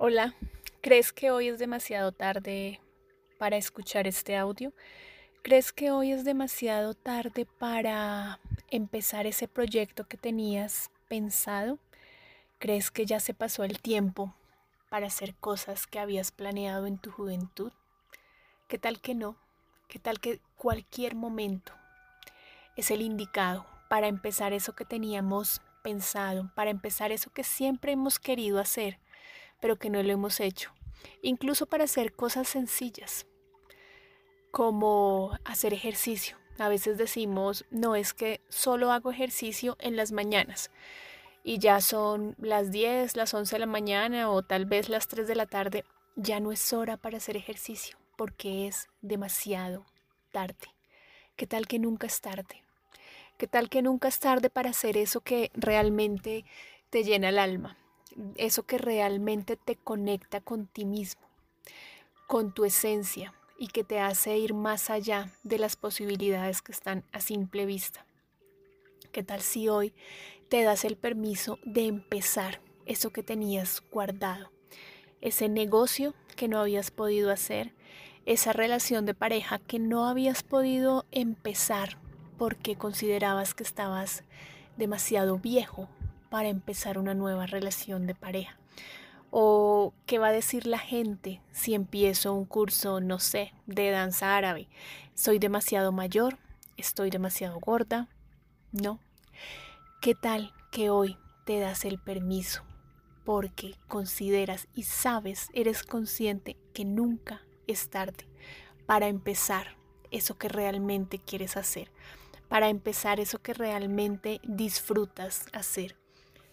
Hola, ¿crees que hoy es demasiado tarde para escuchar este audio? ¿Crees que hoy es demasiado tarde para empezar ese proyecto que tenías pensado? ¿Crees que ya se pasó el tiempo para hacer cosas que habías planeado en tu juventud? ¿Qué tal que no? ¿Qué tal que cualquier momento es el indicado para empezar eso que teníamos pensado, para empezar eso que siempre hemos querido hacer? Pero que no lo hemos hecho. Incluso para hacer cosas sencillas, como hacer ejercicio. A veces decimos, no es que solo hago ejercicio en las mañanas y ya son las 10, las 11 de la mañana o tal vez las 3 de la tarde. Ya no es hora para hacer ejercicio porque es demasiado tarde. ¿Qué tal que nunca es tarde? ¿Qué tal que nunca es tarde para hacer eso que realmente te llena el alma? Eso que realmente te conecta con ti mismo, con tu esencia y que te hace ir más allá de las posibilidades que están a simple vista. ¿Qué tal si hoy te das el permiso de empezar eso que tenías guardado? Ese negocio que no habías podido hacer, esa relación de pareja que no habías podido empezar porque considerabas que estabas demasiado viejo para empezar una nueva relación de pareja. O qué va a decir la gente si empiezo un curso, no sé, de danza árabe. Soy demasiado mayor, estoy demasiado gorda. No. ¿Qué tal que hoy te das el permiso? Porque consideras y sabes, eres consciente que nunca es tarde para empezar eso que realmente quieres hacer, para empezar eso que realmente disfrutas hacer.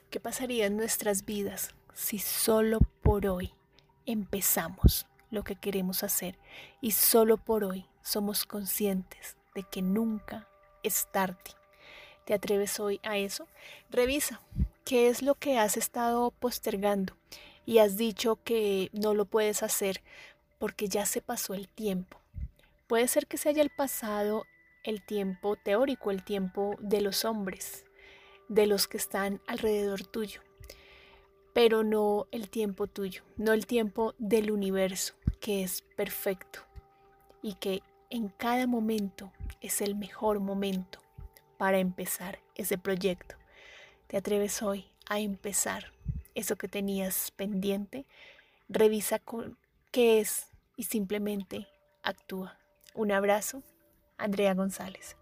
¿Qué pasaría en nuestras vidas si solo por hoy empezamos lo que queremos hacer y solo por hoy somos conscientes de que nunca es tarde? ¿Te atreves hoy a eso? Revisa qué es lo que has estado postergando y has dicho que no lo puedes hacer porque ya se pasó el tiempo. Puede ser que se haya pasado el tiempo teórico, el tiempo de los hombres, de los que están alrededor tuyo, pero no el tiempo tuyo, no el tiempo del universo, que es perfecto y que en cada momento es el mejor momento para empezar ese proyecto. ¿Te atreves hoy a empezar eso que tenías pendiente? Revisa con qué es y simplemente actúa. Un abrazo, Andrea González.